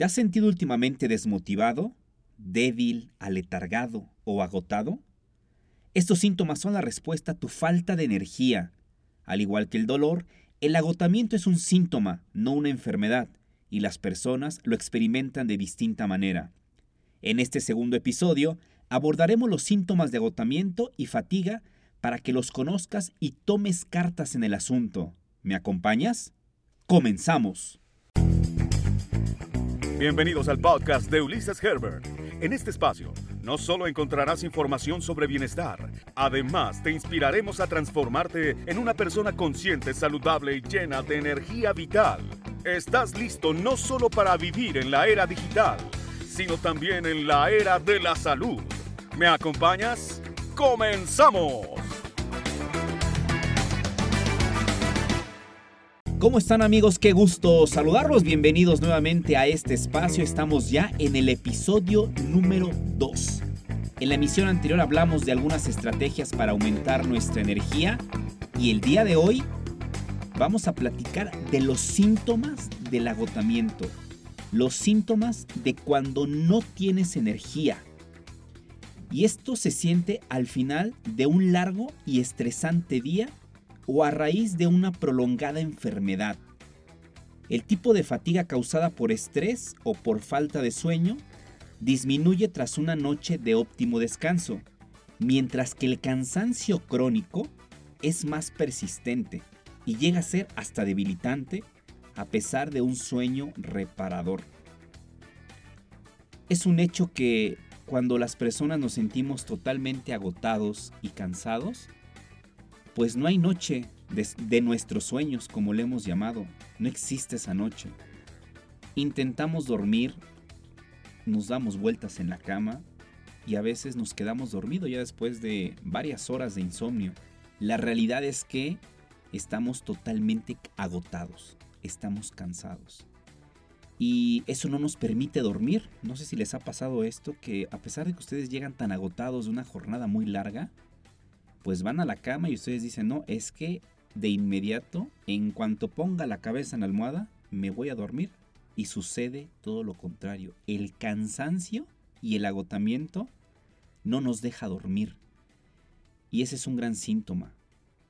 ¿Te has sentido últimamente desmotivado, débil, aletargado o agotado? Estos síntomas son la respuesta a tu falta de energía. Al igual que el dolor, el agotamiento es un síntoma, no una enfermedad, y las personas lo experimentan de distinta manera. En este segundo episodio abordaremos los síntomas de agotamiento y fatiga para que los conozcas y tomes cartas en el asunto. ¿Me acompañas? Comenzamos. Bienvenidos al podcast de Ulises Herbert. En este espacio no solo encontrarás información sobre bienestar, además te inspiraremos a transformarte en una persona consciente, saludable y llena de energía vital. Estás listo no solo para vivir en la era digital, sino también en la era de la salud. ¿Me acompañas? ¡Comenzamos! ¿Cómo están amigos? Qué gusto saludarlos. Bienvenidos nuevamente a este espacio. Estamos ya en el episodio número 2. En la emisión anterior hablamos de algunas estrategias para aumentar nuestra energía y el día de hoy vamos a platicar de los síntomas del agotamiento. Los síntomas de cuando no tienes energía. Y esto se siente al final de un largo y estresante día o a raíz de una prolongada enfermedad. El tipo de fatiga causada por estrés o por falta de sueño disminuye tras una noche de óptimo descanso, mientras que el cansancio crónico es más persistente y llega a ser hasta debilitante a pesar de un sueño reparador. Es un hecho que cuando las personas nos sentimos totalmente agotados y cansados, pues no hay noche de, nuestros sueños, como le hemos llamado. No existe esa noche. Intentamos dormir, nos damos vueltas en la cama y a veces nos quedamos dormidos ya después de varias horas de insomnio. La realidad es que estamos totalmente agotados, estamos cansados. Y eso no nos permite dormir. No sé si les ha pasado esto, que a pesar de que ustedes llegan tan agotados de una jornada muy larga, pues van a la cama y ustedes dicen, no, es que de inmediato, en cuanto ponga la cabeza en la almohada, me voy a dormir. Y sucede todo lo contrario. El cansancio y el agotamiento no nos deja dormir. Y ese es un gran síntoma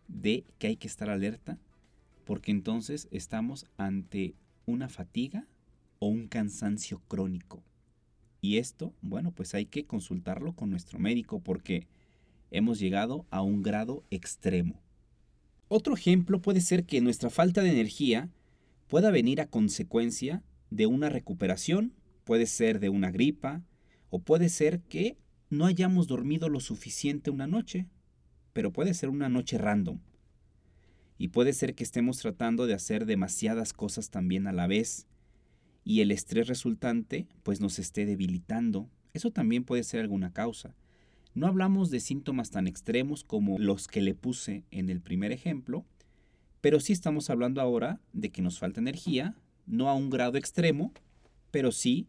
de que hay que estar alerta porque entonces estamos ante una fatiga o un cansancio crónico. Y esto, bueno, pues hay que consultarlo con nuestro médico porque hemos llegado a un grado extremo. Otro ejemplo puede ser que nuestra falta de energía pueda venir a consecuencia de una recuperación, puede ser de una gripa, o puede ser que no hayamos dormido lo suficiente una noche, pero puede ser una noche random. Y puede ser que estemos tratando de hacer demasiadas cosas también a la vez, y el estrés resultante pues nos esté debilitando. Eso también puede ser alguna causa. No hablamos de síntomas tan extremos como los que le puse en el primer ejemplo, pero sí estamos hablando ahora de que nos falta energía, no a un grado extremo, pero sí,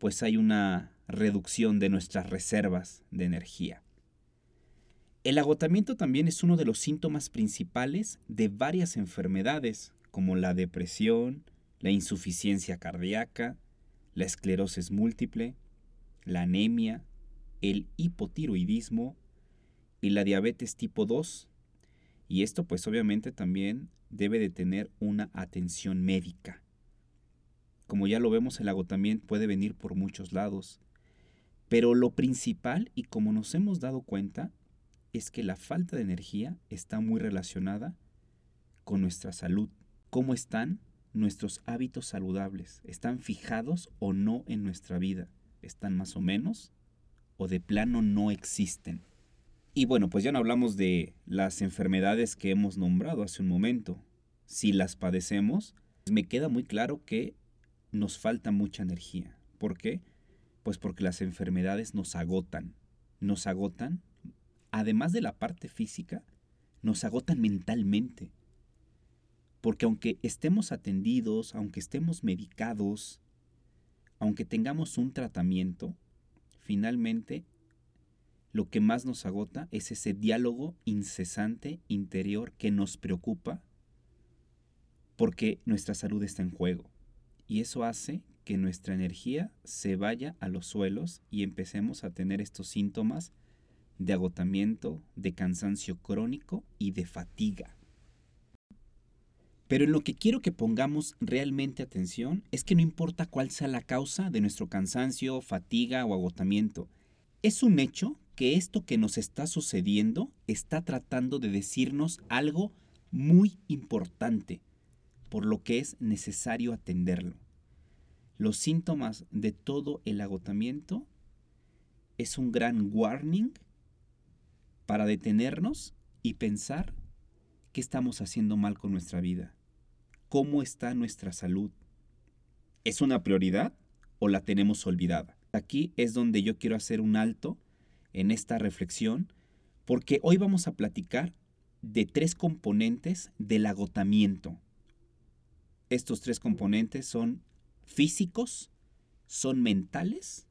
pues hay una reducción de nuestras reservas de energía. El agotamiento también es uno de los síntomas principales de varias enfermedades, como la depresión, la insuficiencia cardíaca, la esclerosis múltiple, la anemia, el hipotiroidismo y la diabetes tipo 2. Y esto pues obviamente también debe de tener una atención médica. Como ya lo vemos, el agotamiento puede venir por muchos lados. Pero lo principal, y como nos hemos dado cuenta, es que la falta de energía está muy relacionada con nuestra salud. ¿Cómo están nuestros hábitos saludables? ¿Están fijados o no en nuestra vida? ¿Están más o menos? O de plano no existen. Y bueno, pues ya no hablamos de las enfermedades que hemos nombrado hace un momento. Si las padecemos, me queda muy claro que nos falta mucha energía. ¿Por qué? Pues porque las enfermedades nos agotan. Nos agotan, además de la parte física, nos agotan mentalmente. Porque aunque estemos atendidos, aunque estemos medicados, aunque tengamos un tratamiento, finalmente lo que más nos agota es ese diálogo incesante interior que nos preocupa porque nuestra salud está en juego. Y eso hace que nuestra energía se vaya a los suelos y empecemos a tener estos síntomas de agotamiento, de cansancio crónico y de fatiga. Pero en lo que quiero que pongamos realmente atención es que no importa cuál sea la causa de nuestro cansancio, fatiga o agotamiento, es un hecho que esto que nos está sucediendo está tratando de decirnos algo muy importante, por lo que es necesario atenderlo. Los síntomas de todo el agotamiento es un gran warning para detenernos y pensar qué estamos haciendo mal con nuestra vida, cómo está nuestra salud. ¿Es una prioridad o la tenemos olvidada? Aquí es donde yo quiero hacer un alto en esta reflexión, porque hoy vamos a platicar de tres componentes del agotamiento. Estos tres componentes son físicos, son mentales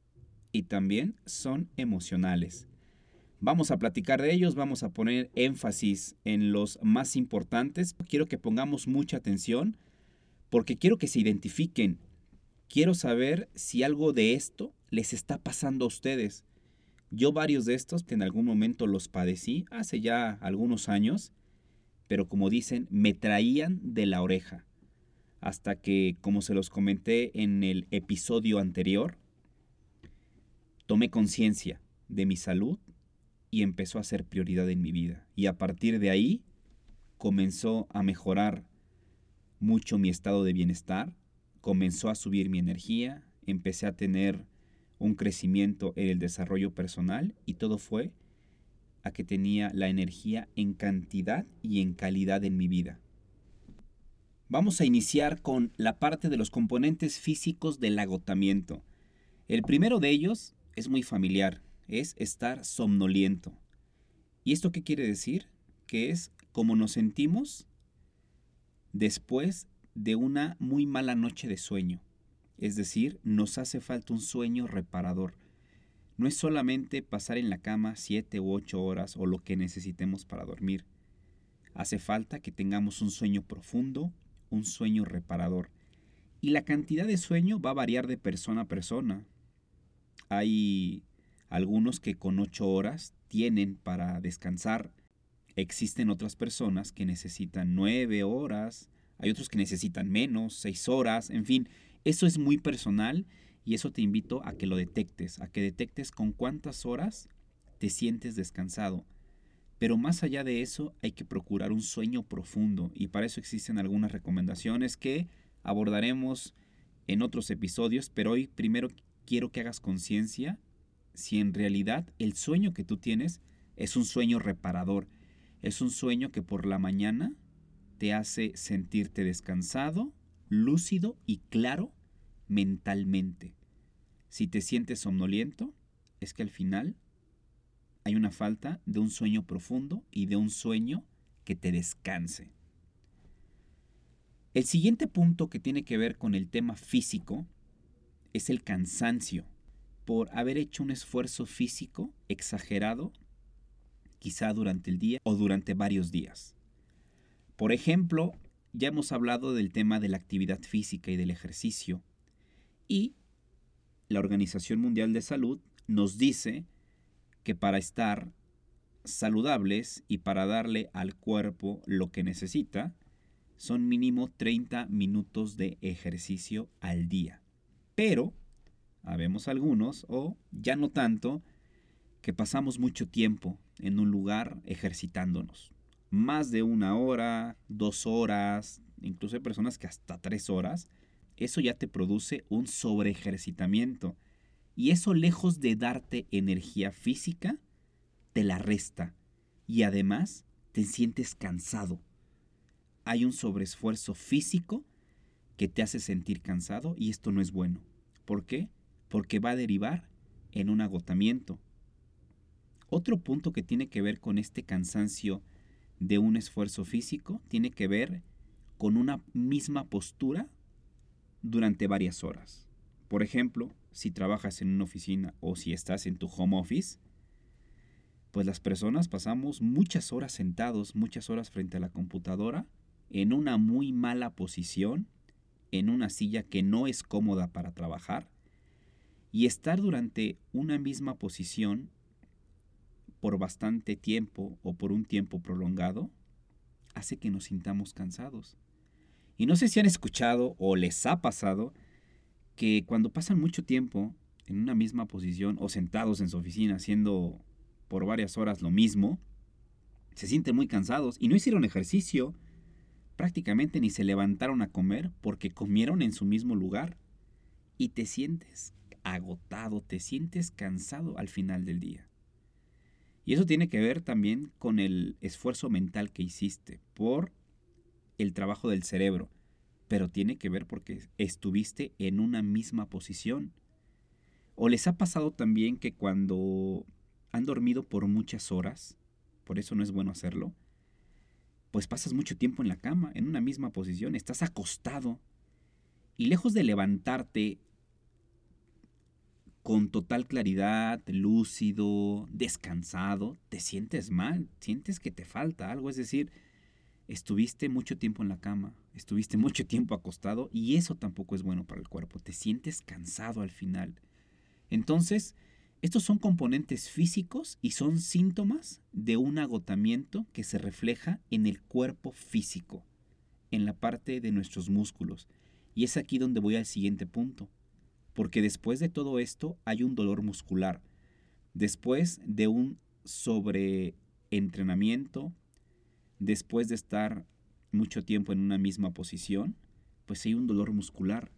y también son emocionales. Vamos a platicar de ellos, vamos a poner énfasis en los más importantes. Quiero que pongamos mucha atención porque quiero que se identifiquen. Quiero saber si algo de esto les está pasando a ustedes. Yo varios de estos que en algún momento los padecí hace ya algunos años, pero como dicen, me traían de la oreja. Hasta que, como se los comenté en el episodio anterior, tomé conciencia de mi salud y empezó a ser prioridad en mi vida. Y a partir de ahí comenzó a mejorar mucho mi estado de bienestar, comenzó a subir mi energía, empecé a tener un crecimiento en el desarrollo personal y todo fue a que tenía la energía en cantidad y en calidad en mi vida. Vamos a iniciar con la parte de los componentes físicos del agotamiento. El primero de ellos es muy familiar, es estar somnoliento. ¿Y esto qué quiere decir? Que es como nos sentimos después de una muy mala noche de sueño. Es decir, nos hace falta un sueño reparador. No es solamente pasar en la cama siete u ocho horas o lo que necesitemos para dormir. Hace falta que tengamos un sueño profundo, un sueño reparador. Y la cantidad de sueño va a variar de persona a persona. Hay algunos que con ocho horas tienen para descansar. Existen otras personas que necesitan nueve horas. Hay otros que necesitan menos, seis horas. En fin, eso es muy personal y eso te invito a que lo detectes, a que detectes con cuántas horas te sientes descansado. Pero más allá de eso, hay que procurar un sueño profundo y para eso existen algunas recomendaciones que abordaremos en otros episodios, pero hoy primero quiero que hagas conciencia si en realidad el sueño que tú tienes es un sueño reparador, es un sueño que por la mañana te hace sentirte descansado, lúcido y claro mentalmente. Si te sientes somnoliento, es que al final hay una falta de un sueño profundo y de un sueño que te descanse. El siguiente punto que tiene que ver con el tema físico es el cansancio por haber hecho un esfuerzo físico exagerado, quizá durante el día o durante varios días. Por ejemplo, ya hemos hablado del tema de la actividad física y del ejercicio y la Organización Mundial de Salud nos dice que para estar saludables y para darle al cuerpo lo que necesita, son mínimo 30 minutos de ejercicio al día. Pero habemos algunos, o ya no tanto, que pasamos mucho tiempo en un lugar ejercitándonos. Más de una hora, dos horas, incluso hay personas que hasta tres horas, eso ya te produce un sobreejercitamiento. Y eso lejos de darte energía física, te la resta. Y además te sientes cansado. Hay un sobreesfuerzo físico que te hace sentir cansado y esto no es bueno. ¿Por qué? Porque va a derivar en un agotamiento. Otro punto que tiene que ver con este cansancio de un esfuerzo físico tiene que ver con una misma postura durante varias horas. Por ejemplo, si trabajas en una oficina o si estás en tu home office, pues las personas pasamos muchas horas sentados, muchas horas frente a la computadora, en una muy mala posición en una silla que no es cómoda para trabajar y estar durante una misma posición por bastante tiempo o por un tiempo prolongado hace que nos sintamos cansados. Y no sé si han escuchado o les ha pasado que cuando pasan mucho tiempo en una misma posición o sentados en su oficina haciendo por varias horas lo mismo, se sienten muy cansados y no hicieron ejercicio, prácticamente ni se levantaron a comer porque comieron en su mismo lugar y te sientes agotado, te sientes cansado al final del día. Y eso tiene que ver también con el esfuerzo mental que hiciste por el trabajo del cerebro, pero tiene que ver porque estuviste en una misma posición. ¿O les ha pasado también que cuando han dormido por muchas horas, por eso no es bueno hacerlo, pues pasas mucho tiempo en la cama, en una misma posición, estás acostado y lejos de levantarte con total claridad, lúcido, descansado, te sientes mal, sientes que te falta algo, es decir, estuviste mucho tiempo en la cama, estuviste mucho tiempo acostado y eso tampoco es bueno para el cuerpo, te sientes cansado al final. Entonces, estos son componentes físicos y son síntomas de un agotamiento que se refleja en el cuerpo físico, en la parte de nuestros músculos. Y es aquí donde voy al siguiente punto porque después de todo esto hay un dolor muscular. Después de un sobreentrenamiento, después de estar mucho tiempo en una misma posición, pues hay un dolor muscular.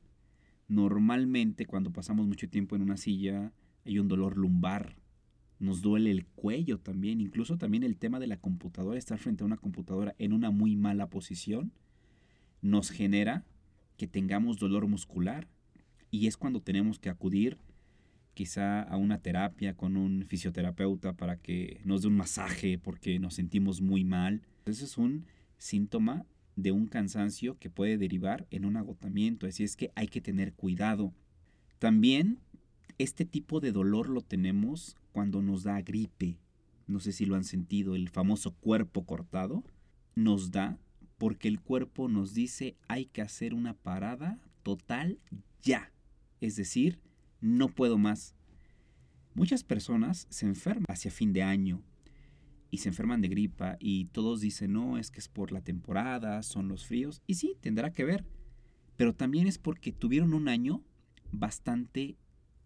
Normalmente cuando pasamos mucho tiempo en una silla hay un dolor lumbar, nos duele el cuello también, incluso también el tema de la computadora, estar frente a una computadora en una muy mala posición, nos genera que tengamos dolor muscular y es cuando tenemos que acudir quizá a una terapia con un fisioterapeuta para que nos dé un masaje porque nos sentimos muy mal. Ese es un síntoma de un cansancio que puede derivar en un agotamiento, así es que hay que tener cuidado. También este tipo de dolor lo tenemos cuando nos da gripe. No sé si lo han sentido, el famoso cuerpo cortado nos da porque el cuerpo nos dice hay que hacer una parada total ya es decir, no puedo más. Muchas personas se enferman hacia fin de año y se enferman de gripa y todos dicen, no, es que es por la temporada, son los fríos, y sí, tendrá que ver, pero también es porque tuvieron un año bastante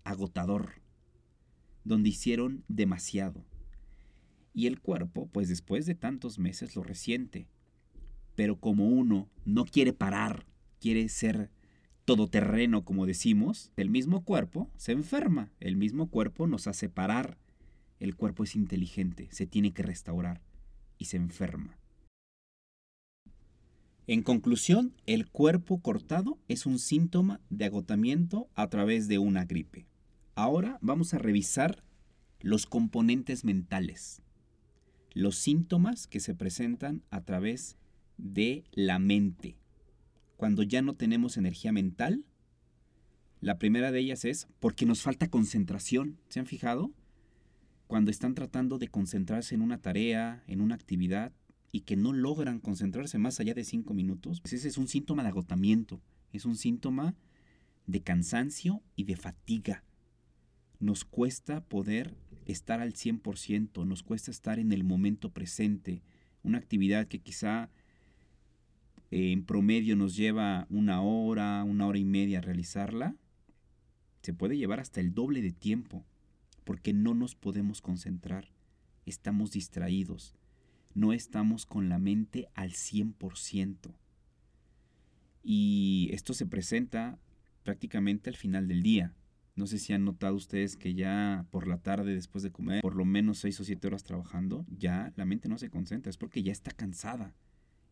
agotador, donde hicieron demasiado. Y el cuerpo, pues después de tantos meses lo resiente. Pero como uno no quiere parar, quiere ser todoterreno, como decimos, el mismo cuerpo se enferma, el mismo cuerpo nos hace parar. El cuerpo es inteligente, se tiene que restaurar y se enferma. En conclusión, el cuerpo cortado es un síntoma de agotamiento a través de una gripe. Ahora vamos a revisar los componentes mentales, los síntomas que se presentan a través de la mente cuando ya no tenemos energía mental. La primera de ellas es porque nos falta concentración. ¿Se han fijado? Cuando están tratando de concentrarse en una tarea, en una actividad, y que no logran concentrarse más allá de cinco minutos, pues ese es un síntoma de agotamiento, es un síntoma de cansancio y de fatiga. Nos cuesta poder estar al 100%, nos cuesta estar en el momento presente, una actividad que quizá en promedio nos lleva una hora, una hora y media realizarla, se puede llevar hasta el doble de tiempo, porque no nos podemos concentrar, estamos distraídos, no estamos con la mente al 100%. Y esto se presenta prácticamente al final del día. No sé si han notado ustedes que ya por la tarde, después de comer, por lo menos 6 o 7 horas trabajando, ya la mente no se concentra, es porque ya está cansada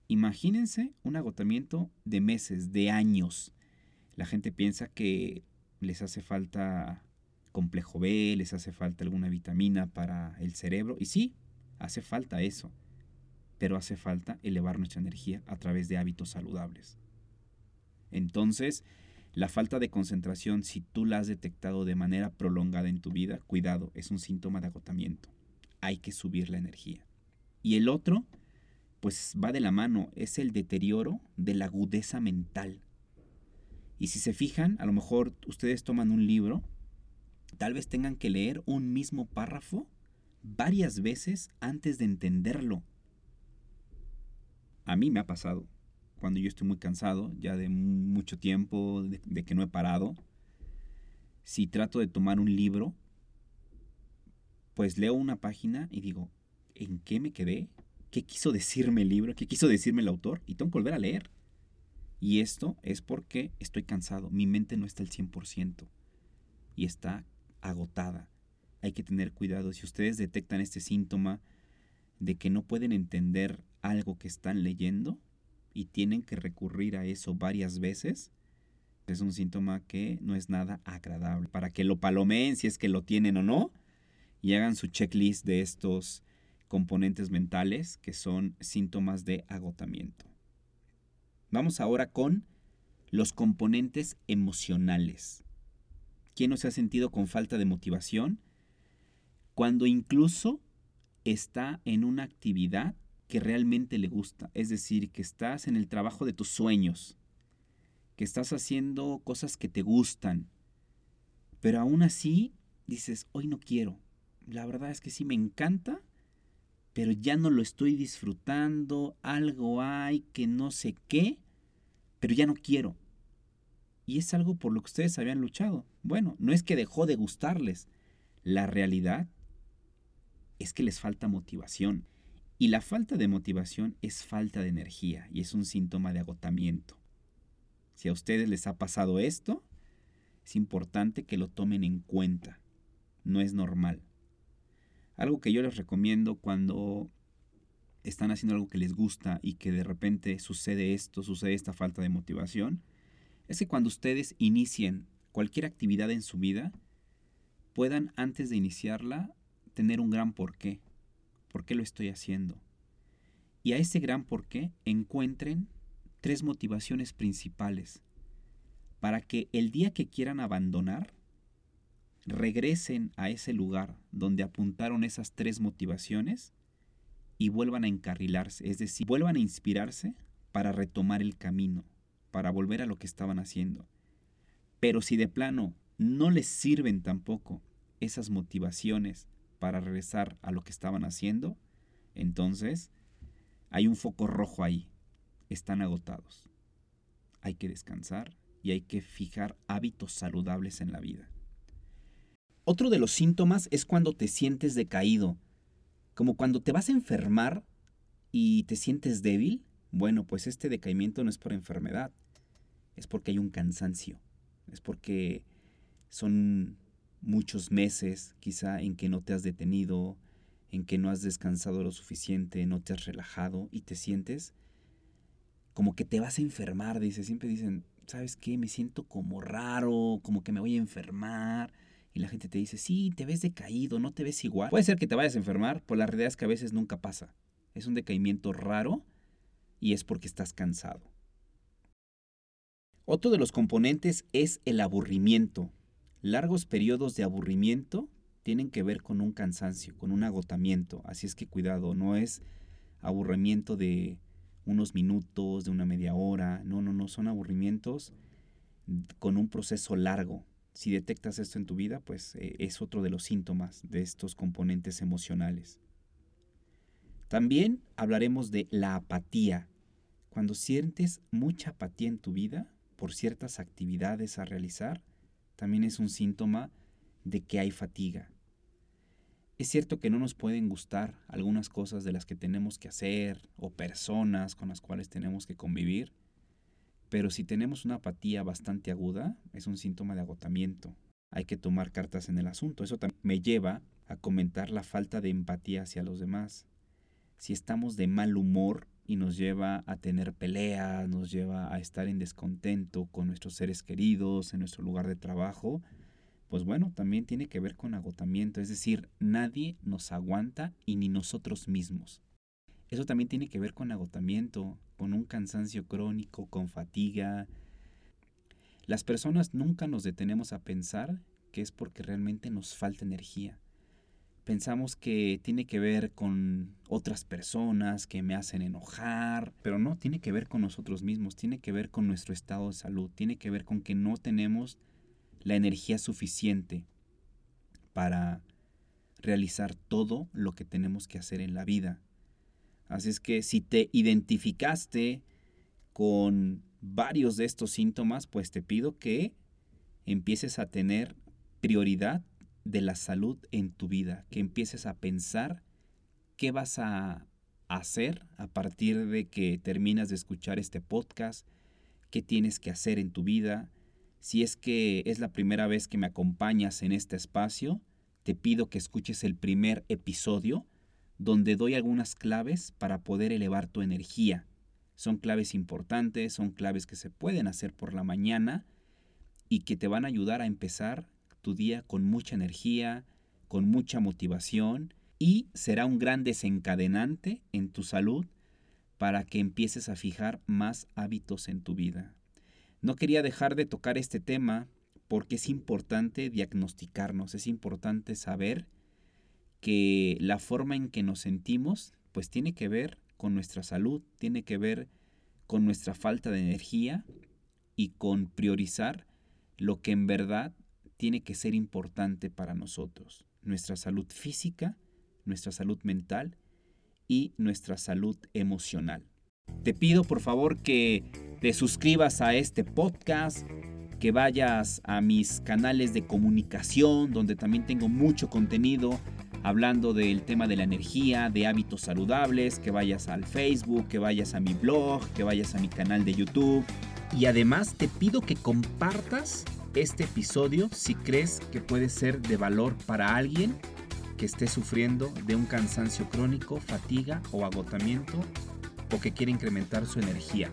Imagínense un agotamiento de meses, de años. La gente piensa que les hace falta complejo B, les hace falta alguna vitamina para el cerebro. Y sí, hace falta eso. Pero hace falta elevar nuestra energía a través de hábitos saludables. Entonces, la falta de concentración, si tú la has detectado de manera prolongada en tu vida, cuidado, es un síntoma de agotamiento. Hay que subir la energía. Y el otro pues va de la mano, es el deterioro de la agudeza mental. Y si se fijan, a lo mejor ustedes toman un libro, tal vez tengan que leer un mismo párrafo varias veces antes de entenderlo. A mí me ha pasado, cuando yo estoy muy cansado, ya de mucho tiempo, de, que no he parado, si trato de tomar un libro, pues leo una página y digo, ¿en qué me quedé? ¿Qué quiso decirme el libro? ¿Qué quiso decirme el autor? Y tengo que volver a leer. Y esto es porque estoy cansado. Mi mente no está al 100% y está agotada. Hay que tener cuidado. Si ustedes detectan este síntoma de que no pueden entender algo que están leyendo y tienen que recurrir a eso varias veces, es un síntoma que no es nada agradable. Para que lo palomeen si es que lo tienen o no y hagan su checklist de estos componentes mentales que son síntomas de agotamiento. Vamos ahora con los componentes emocionales. ¿Quién no se ha sentido con falta de motivación? Cuando incluso está en una actividad que realmente le gusta, es decir, que estás en el trabajo de tus sueños, que estás haciendo cosas que te gustan, pero aún así dices, hoy no quiero. La verdad es que sí me encanta, pero ya no lo estoy disfrutando, algo hay que no sé qué, pero ya no quiero. Y es algo por lo que ustedes habían luchado. Bueno, no es que dejó de gustarles. La realidad es que les falta motivación. Y la falta de motivación es falta de energía y es un síntoma de agotamiento. Si a ustedes les ha pasado esto, es importante que lo tomen en cuenta. No es normal. Algo que yo les recomiendo cuando están haciendo algo que les gusta y que de repente sucede esto, sucede esta falta de motivación, es que cuando ustedes inicien cualquier actividad en su vida, puedan antes de iniciarla tener un gran porqué. ¿Por qué lo estoy haciendo? Y a ese gran porqué encuentren tres motivaciones principales para que el día que quieran abandonar, regresen a ese lugar donde apuntaron esas tres motivaciones y vuelvan a encarrilarse, es decir, vuelvan a inspirarse para retomar el camino, para volver a lo que estaban haciendo. Pero si de plano no les sirven tampoco esas motivaciones para regresar a lo que estaban haciendo, entonces hay un foco rojo ahí. Están agotados. Hay que descansar y hay que fijar hábitos saludables en la vida. Otro de los síntomas es cuando te sientes decaído, como cuando te vas a enfermar y te sientes débil. Bueno, pues este decaimiento no es por enfermedad, es porque hay un cansancio, es porque son muchos meses quizá en que no te has detenido, en que no has descansado lo suficiente, no te has relajado y te sientes como que te vas a enfermar, dice, siempre dicen, ¿sabes qué? Me siento como raro, como que me voy a enfermar y la gente te dice, sí, te ves decaído, no te ves igual. Puede ser que te vayas a enfermar, pero la realidad es que a veces nunca pasa. Es un decaimiento raro y es porque estás cansado. Otro de los componentes es el aburrimiento. Largos periodos de aburrimiento tienen que ver con un cansancio, con un agotamiento. Así es que cuidado, no es aburrimiento de unos minutos, de una media hora. No, no, no, son aburrimientos con un proceso largo. Si detectas esto en tu vida, pues eh, es otro de los síntomas de estos componentes emocionales. También hablaremos de la apatía. Cuando sientes mucha apatía en tu vida por ciertas actividades a realizar, también es un síntoma de que hay fatiga. Es cierto que no nos pueden gustar algunas cosas de las que tenemos que hacer o personas con las cuales tenemos que convivir, pero si tenemos una apatía bastante aguda, es un síntoma de agotamiento. Hay que tomar cartas en el asunto. Eso también me lleva a comentar la falta de empatía hacia los demás. Si estamos de mal humor y nos lleva a tener peleas, nos lleva a estar en descontento con nuestros seres queridos, en nuestro lugar de trabajo, pues bueno, también tiene que ver con agotamiento. Es decir, nadie nos aguanta y ni nosotros mismos. Eso también tiene que ver con agotamiento, con un cansancio crónico, con fatiga. Las personas nunca nos detenemos a pensar que es porque realmente nos falta energía. pensamos que tiene que ver con otras personas que me hacen enojar, pero no, tiene que ver con nosotros mismos, tiene que ver con nuestro estado de salud, tiene que ver con que no tenemos la energía suficiente para realizar todo lo que tenemos que hacer en la vida. Así es que si te identificaste con varios de estos síntomas, pues te pido que empieces a tener prioridad de la salud en tu vida, que empieces a pensar qué vas a hacer a partir de que terminas de escuchar este podcast, qué tienes que hacer en tu vida. Si es que es la primera vez que me acompañas en este espacio, te pido que escuches el primer episodio donde doy algunas claves para poder elevar tu energía. Son claves importantes, son claves que se pueden hacer por la mañana y que te van a ayudar a empezar tu día con mucha energía, con mucha motivación y será un gran desencadenante en tu salud para que empieces a fijar más hábitos en tu vida. No quería dejar de tocar este tema porque es importante diagnosticarnos, es importante saber que la forma en que nos sentimos pues tiene que ver con nuestra salud, tiene que ver con nuestra falta de energía y con priorizar lo que en verdad tiene que ser importante para nosotros, nuestra salud física, nuestra salud mental y nuestra salud emocional. Te pido por favor que te suscribas a este podcast, que vayas a mis canales de comunicación donde también tengo mucho contenido hablando del tema de la energía, de hábitos saludables, que vayas al Facebook, que vayas a mi blog, que vayas a mi canal de YouTube. Y además te pido que compartas este episodio si crees que puede ser de valor para alguien que esté sufriendo de un cansancio crónico, fatiga o agotamiento o que quiere incrementar su energía.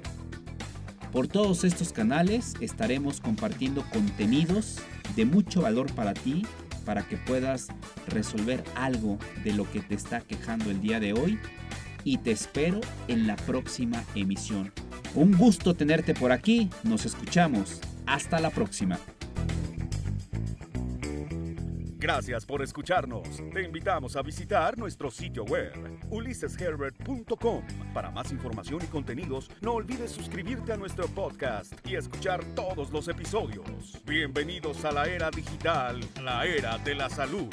Por todos estos canales estaremos compartiendo contenidos de mucho valor para ti, para que puedas resolver algo de lo que te está quejando el día de hoy y te espero en la próxima emisión. Un gusto tenerte por aquí, nos escuchamos. Hasta la próxima. Gracias por escucharnos. Te invitamos a visitar nuestro sitio web ulisesherbert.com. Para más información y contenidos, no olvides suscribirte a nuestro podcast y escuchar todos los episodios. Bienvenidos a la era digital, la era de la salud.